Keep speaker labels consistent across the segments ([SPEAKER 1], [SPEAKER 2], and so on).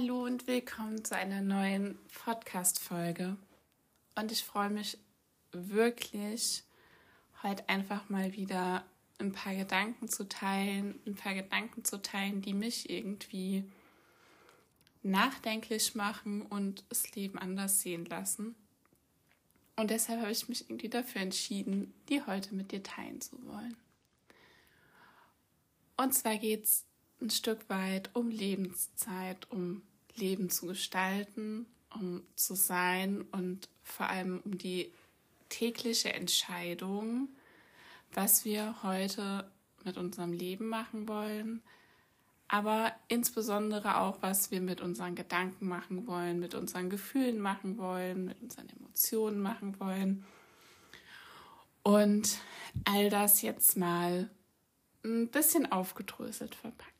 [SPEAKER 1] Hallo und willkommen zu einer neuen Podcast-Folge. Und ich freue mich wirklich, heute einfach mal wieder ein paar Gedanken zu teilen, ein paar Gedanken zu teilen, die mich irgendwie nachdenklich machen und das Leben anders sehen lassen. Und deshalb habe ich mich irgendwie dafür entschieden, die heute mit dir teilen zu wollen. Und zwar geht es ein Stück weit um Lebenszeit, um Leben zu gestalten, um zu sein und vor allem um die tägliche Entscheidung, was wir heute mit unserem Leben machen wollen, aber insbesondere auch, was wir mit unseren Gedanken machen wollen, mit unseren Gefühlen machen wollen, mit unseren Emotionen machen wollen. Und all das jetzt mal ein bisschen aufgedröselt verpackt.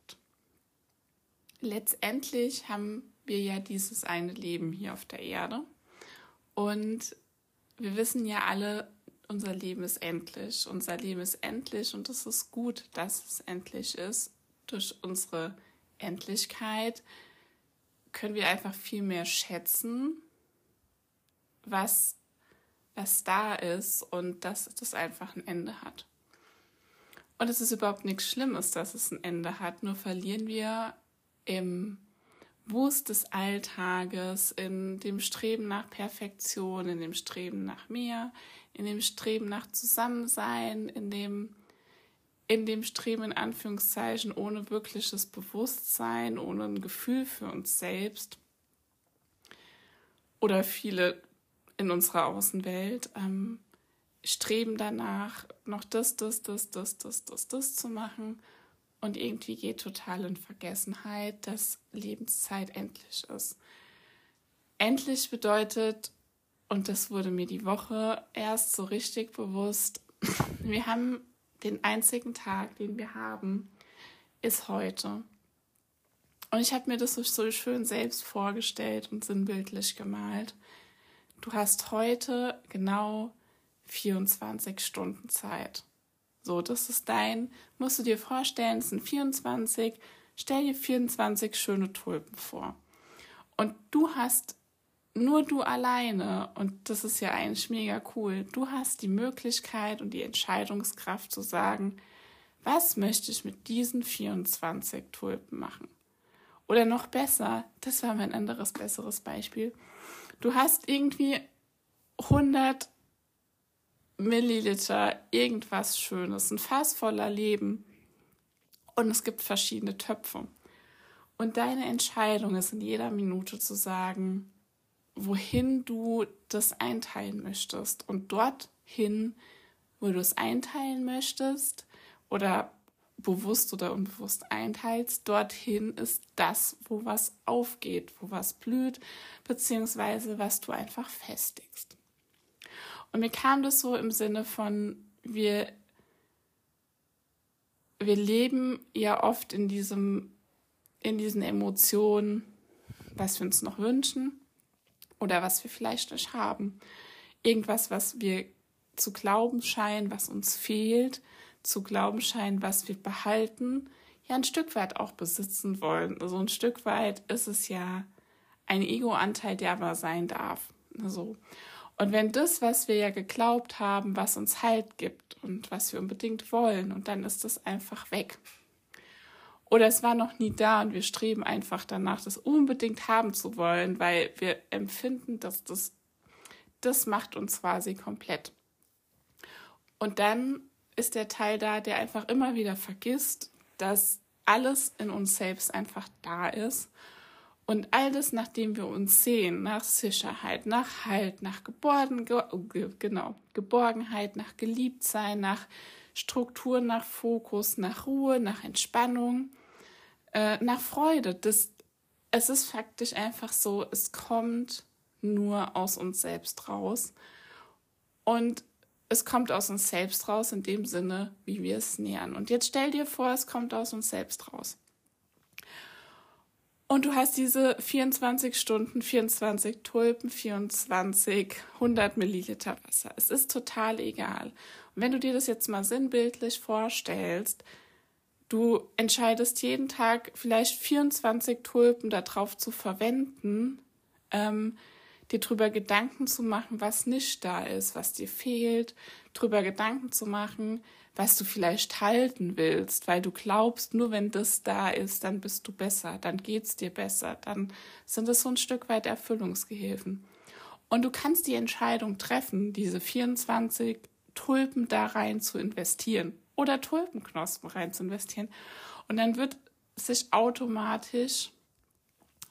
[SPEAKER 1] Letztendlich haben wir ja dieses eine Leben hier auf der Erde und wir wissen ja alle, unser Leben ist endlich. Unser Leben ist endlich und es ist gut, dass es endlich ist durch unsere Endlichkeit können wir einfach viel mehr schätzen, was, was da ist und dass das einfach ein Ende hat. Und es ist überhaupt nichts Schlimmes, dass es ein Ende hat, nur verlieren wir im Wust des Alltages, in dem Streben nach Perfektion, in dem Streben nach mehr, in dem Streben nach Zusammensein, in dem in dem Streben in Anführungszeichen ohne wirkliches Bewusstsein, ohne ein Gefühl für uns selbst oder viele in unserer Außenwelt ähm, streben danach, noch das, das, das, das, das, das, das zu machen und irgendwie geht total in Vergessenheit, dass Lebenszeit endlich ist. Endlich bedeutet, und das wurde mir die Woche erst so richtig bewusst, wir haben den einzigen Tag, den wir haben, ist heute. Und ich habe mir das so schön selbst vorgestellt und sinnbildlich gemalt. Du hast heute genau 24 Stunden Zeit. So, das ist dein, musst du dir vorstellen, es sind 24, stell dir 24 schöne Tulpen vor. Und du hast nur du alleine, und das ist ja eigentlich mega cool, du hast die Möglichkeit und die Entscheidungskraft zu sagen, was möchte ich mit diesen 24 Tulpen machen? Oder noch besser, das war mein anderes besseres Beispiel. Du hast irgendwie 100 Milliliter irgendwas Schönes, ein Fass voller Leben und es gibt verschiedene Töpfe. Und deine Entscheidung ist in jeder Minute zu sagen, wohin du das einteilen möchtest. Und dorthin, wo du es einteilen möchtest oder bewusst oder unbewusst einteilst, dorthin ist das, wo was aufgeht, wo was blüht, beziehungsweise was du einfach festigst. Und mir kam das so im Sinne von, wir, wir leben ja oft in diesem, in diesen Emotionen, was wir uns noch wünschen, oder was wir vielleicht nicht haben. Irgendwas, was wir zu glauben scheinen, was uns fehlt, zu glauben scheinen, was wir behalten, ja ein Stück weit auch besitzen wollen. Also ein Stück weit ist es ja ein Ego-Anteil, der aber sein darf. Also, und wenn das, was wir ja geglaubt haben, was uns Halt gibt und was wir unbedingt wollen, und dann ist das einfach weg. Oder es war noch nie da und wir streben einfach danach, das unbedingt haben zu wollen, weil wir empfinden, dass das, das macht uns quasi komplett. Und dann ist der Teil da, der einfach immer wieder vergisst, dass alles in uns selbst einfach da ist. Und all das, nachdem wir uns sehen, nach Sicherheit, nach Halt, nach Geborgen, genau, Geborgenheit, nach Geliebtsein, nach Struktur, nach Fokus, nach Ruhe, nach Entspannung, äh, nach Freude. Das, es ist faktisch einfach so, es kommt nur aus uns selbst raus. Und es kommt aus uns selbst raus in dem Sinne, wie wir es nähern. Und jetzt stell dir vor, es kommt aus uns selbst raus. Und du hast diese 24 Stunden, 24 Tulpen, 24, 100 Milliliter Wasser. Es ist total egal. Und wenn du dir das jetzt mal sinnbildlich vorstellst, Du entscheidest jeden Tag vielleicht 24 Tulpen darauf zu verwenden, ähm, dir darüber Gedanken zu machen, was nicht da ist, was dir fehlt, darüber Gedanken zu machen, was du vielleicht halten willst, weil du glaubst, nur wenn das da ist, dann bist du besser, dann geht's dir besser, dann sind es so ein Stück weit Erfüllungsgehilfen. Und du kannst die Entscheidung treffen, diese 24 Tulpen da rein zu investieren oder Tulpenknospen rein zu investieren. Und dann wird sich automatisch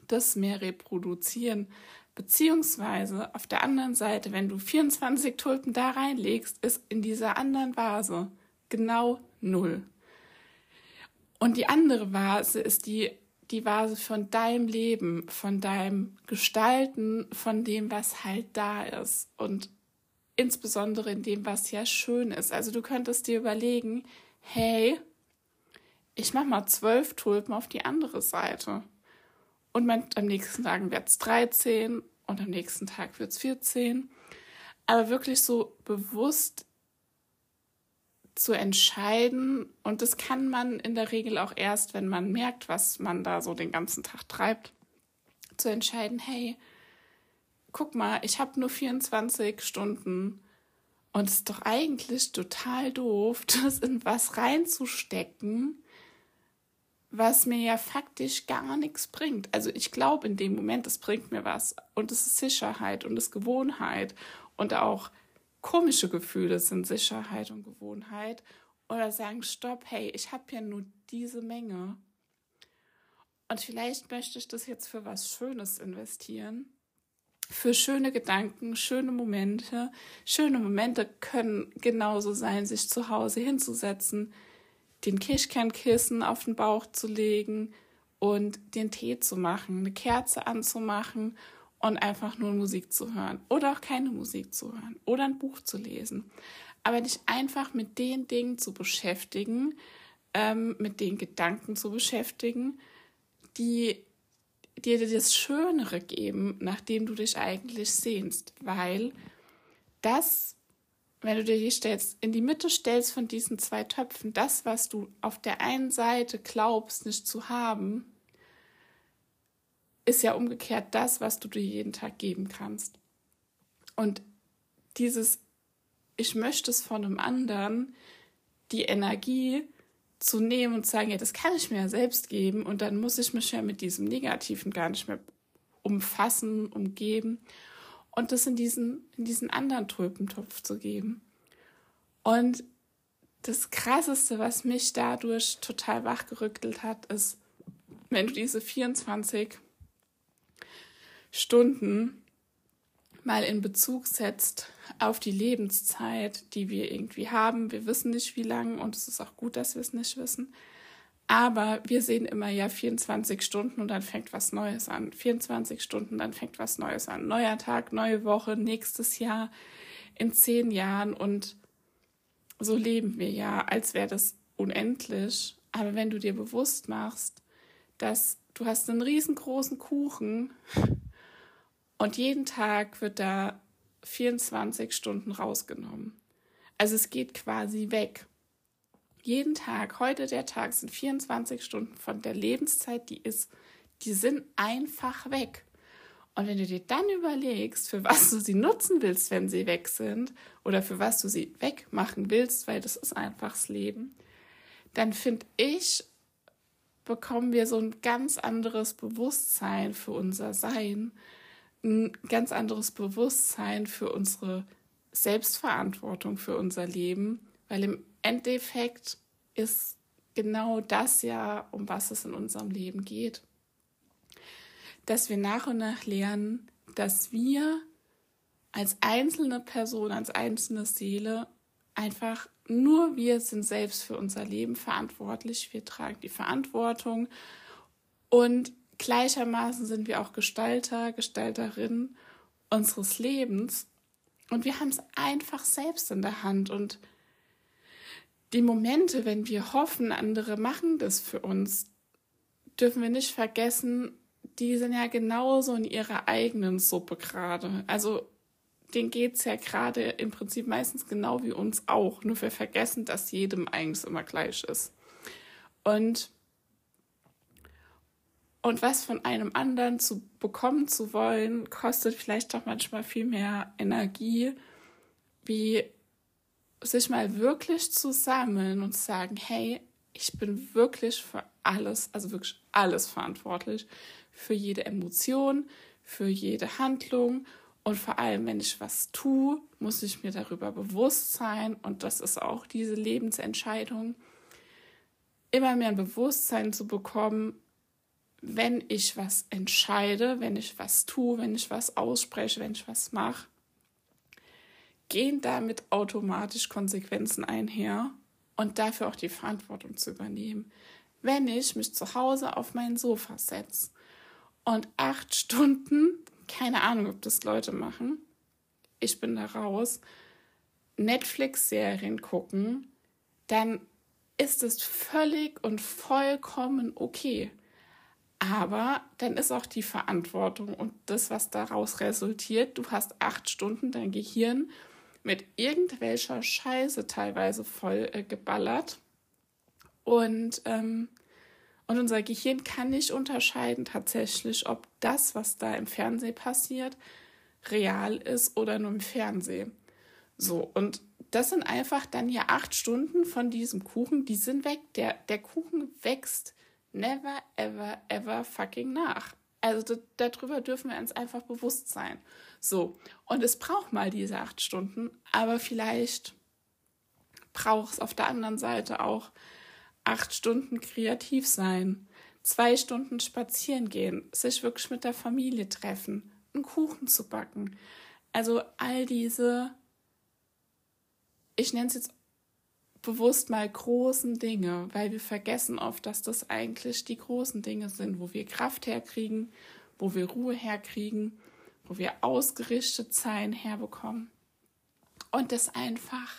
[SPEAKER 1] das mehr reproduzieren. Beziehungsweise auf der anderen Seite, wenn du 24 Tulpen da reinlegst, ist in dieser anderen Vase genau null. Und die andere Vase ist die, die Vase von deinem Leben, von deinem Gestalten, von dem, was halt da ist. Und insbesondere in dem, was ja schön ist. Also du könntest dir überlegen, hey, ich mache mal zwölf Tulpen auf die andere Seite. Und mein, am nächsten Tag wird es 13 und am nächsten Tag wird es 14. Aber wirklich so bewusst zu entscheiden. Und das kann man in der Regel auch erst, wenn man merkt, was man da so den ganzen Tag treibt, zu entscheiden, hey, guck mal, ich habe nur 24 Stunden und es ist doch eigentlich total doof, das in was reinzustecken, was mir ja faktisch gar nichts bringt. Also ich glaube in dem Moment, es bringt mir was und es ist Sicherheit und es ist Gewohnheit und auch komische Gefühle sind Sicherheit und Gewohnheit oder sagen, stopp, hey, ich habe ja nur diese Menge und vielleicht möchte ich das jetzt für was Schönes investieren für schöne Gedanken, schöne Momente. Schöne Momente können genauso sein, sich zu Hause hinzusetzen, den Kirschkernkissen auf den Bauch zu legen und den Tee zu machen, eine Kerze anzumachen und einfach nur Musik zu hören. Oder auch keine Musik zu hören. Oder ein Buch zu lesen. Aber dich einfach mit den Dingen zu beschäftigen, ähm, mit den Gedanken zu beschäftigen, die dir das Schönere geben, nachdem du dich eigentlich sehnst, weil das, wenn du dir die stellst, in die Mitte stellst von diesen zwei Töpfen, das, was du auf der einen Seite glaubst, nicht zu haben, ist ja umgekehrt das, was du dir jeden Tag geben kannst. Und dieses, ich möchte es von einem anderen, die Energie, zu nehmen und zu sagen, ja, das kann ich mir ja selbst geben und dann muss ich mich ja mit diesem Negativen gar nicht mehr umfassen, umgeben und das in diesen, in diesen anderen Tulpentopf zu geben. Und das Krasseste, was mich dadurch total wachgerückelt hat, ist, wenn du diese 24 Stunden mal in Bezug setzt auf die Lebenszeit, die wir irgendwie haben. Wir wissen nicht, wie lang und es ist auch gut, dass wir es nicht wissen. Aber wir sehen immer ja 24 Stunden und dann fängt was Neues an. 24 Stunden, dann fängt was Neues an. Neuer Tag, neue Woche, nächstes Jahr, in zehn Jahren und so leben wir ja, als wäre das unendlich. Aber wenn du dir bewusst machst, dass du hast einen riesengroßen Kuchen und jeden Tag wird da 24 Stunden rausgenommen. Also es geht quasi weg. Jeden Tag, heute der Tag sind 24 Stunden von der Lebenszeit, die ist, die sind einfach weg. Und wenn du dir dann überlegst, für was du sie nutzen willst, wenn sie weg sind, oder für was du sie wegmachen willst, weil das ist einfach das Leben, dann finde ich, bekommen wir so ein ganz anderes Bewusstsein für unser Sein ein ganz anderes Bewusstsein für unsere Selbstverantwortung für unser Leben, weil im Endeffekt ist genau das ja, um was es in unserem Leben geht. Dass wir nach und nach lernen, dass wir als einzelne Person, als einzelne Seele einfach nur wir sind selbst für unser Leben verantwortlich. Wir tragen die Verantwortung und Gleichermaßen sind wir auch Gestalter, Gestalterin unseres Lebens und wir haben es einfach selbst in der Hand und die Momente, wenn wir hoffen, andere machen das für uns, dürfen wir nicht vergessen, die sind ja genauso in ihrer eigenen Suppe gerade. Also denen geht es ja gerade im Prinzip meistens genau wie uns auch. Nur wir vergessen, dass jedem eigentlich immer gleich ist. Und, und was von einem anderen zu bekommen zu wollen, kostet vielleicht doch manchmal viel mehr Energie, wie sich mal wirklich zu sammeln und sagen, hey, ich bin wirklich für alles, also wirklich alles verantwortlich, für jede Emotion, für jede Handlung. Und vor allem, wenn ich was tue, muss ich mir darüber bewusst sein. Und das ist auch diese Lebensentscheidung, immer mehr ein Bewusstsein zu bekommen, wenn ich was entscheide, wenn ich was tue, wenn ich was ausspreche, wenn ich was mache, gehen damit automatisch Konsequenzen einher und dafür auch die Verantwortung zu übernehmen. Wenn ich mich zu Hause auf mein Sofa setze und acht Stunden, keine Ahnung, ob das Leute machen, ich bin da raus, Netflix-Serien gucken, dann ist es völlig und vollkommen okay. Aber dann ist auch die Verantwortung und das, was daraus resultiert, du hast acht Stunden dein Gehirn mit irgendwelcher Scheiße teilweise voll äh, geballert. Und, ähm, und unser Gehirn kann nicht unterscheiden tatsächlich, ob das, was da im Fernsehen passiert, real ist oder nur im Fernsehen. So, und das sind einfach dann ja acht Stunden von diesem Kuchen, die sind weg. Der, der Kuchen wächst never, ever, ever fucking nach. Also darüber dürfen wir uns einfach bewusst sein. So, und es braucht mal diese acht Stunden, aber vielleicht braucht es auf der anderen Seite auch acht Stunden kreativ sein, zwei Stunden spazieren gehen, sich wirklich mit der Familie treffen, einen Kuchen zu backen. Also all diese, ich nenne es jetzt bewusst mal großen Dinge, weil wir vergessen oft, dass das eigentlich die großen Dinge sind, wo wir Kraft herkriegen, wo wir Ruhe herkriegen, wo wir ausgerichtet sein herbekommen. Und das einfach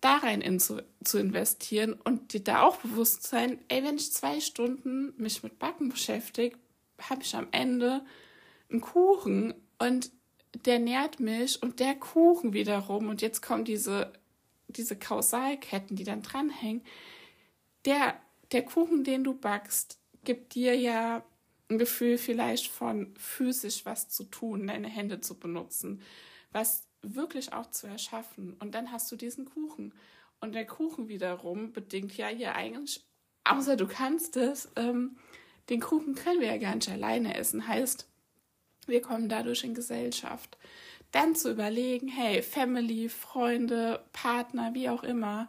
[SPEAKER 1] da rein in zu, zu investieren und dir da auch bewusst sein, ey, wenn ich zwei Stunden mich mit Backen beschäftige, habe ich am Ende einen Kuchen und der nährt mich und der Kuchen wiederum und jetzt kommen diese diese Kausalketten, die dann dranhängen, der, der Kuchen, den du backst, gibt dir ja ein Gefühl vielleicht von physisch was zu tun, deine Hände zu benutzen, was wirklich auch zu erschaffen. Und dann hast du diesen Kuchen. Und der Kuchen wiederum bedingt ja hier eigentlich, außer du kannst es, ähm, den Kuchen können wir ja gar nicht alleine essen. Heißt, wir kommen dadurch in Gesellschaft dann zu überlegen, hey, Family, Freunde, Partner, wie auch immer,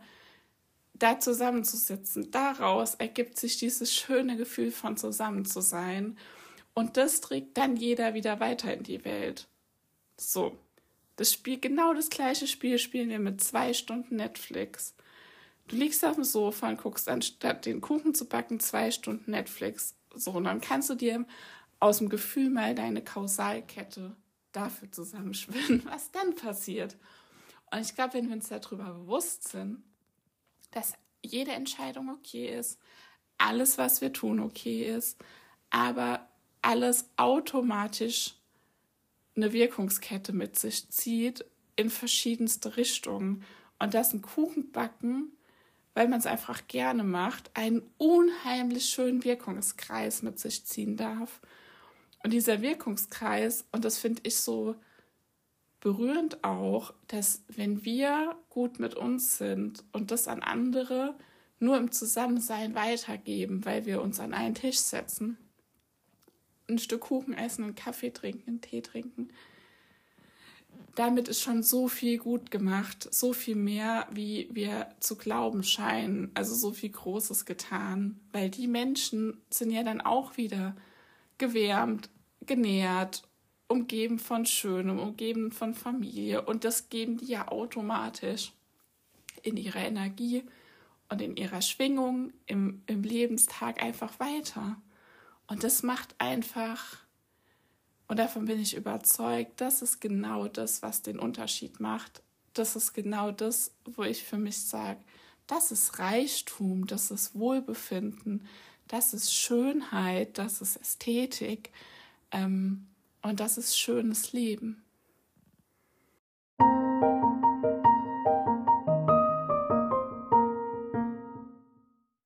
[SPEAKER 1] da zusammenzusitzen. Daraus ergibt sich dieses schöne Gefühl von zusammen zu sein. Und das trägt dann jeder wieder weiter in die Welt. So. Das Spiel, genau das gleiche Spiel spielen wir mit zwei Stunden Netflix. Du liegst auf dem Sofa und guckst anstatt den Kuchen zu backen zwei Stunden Netflix. So, und dann kannst du dir aus dem Gefühl mal deine Kausalkette dafür zusammenschwimmen, was dann passiert. Und ich glaube, wenn wir uns darüber bewusst sind, dass jede Entscheidung okay ist, alles, was wir tun, okay ist, aber alles automatisch eine Wirkungskette mit sich zieht in verschiedenste Richtungen. Und dass ein Kuchenbacken, weil man es einfach gerne macht, einen unheimlich schönen Wirkungskreis mit sich ziehen darf. Und dieser Wirkungskreis, und das finde ich so berührend auch, dass wenn wir gut mit uns sind und das an andere nur im Zusammensein weitergeben, weil wir uns an einen Tisch setzen, ein Stück Kuchen essen, einen Kaffee trinken, einen Tee trinken, damit ist schon so viel gut gemacht, so viel mehr, wie wir zu glauben scheinen, also so viel Großes getan, weil die Menschen sind ja dann auch wieder gewärmt, genährt, umgeben von Schönem, umgeben von Familie. Und das geben die ja automatisch in ihrer Energie und in ihrer Schwingung im, im Lebenstag einfach weiter. Und das macht einfach, und davon bin ich überzeugt, das ist genau das, was den Unterschied macht. Das ist genau das, wo ich für mich sage, das ist Reichtum, das ist Wohlbefinden, das ist Schönheit, das ist Ästhetik. Ähm, und das ist schönes Leben.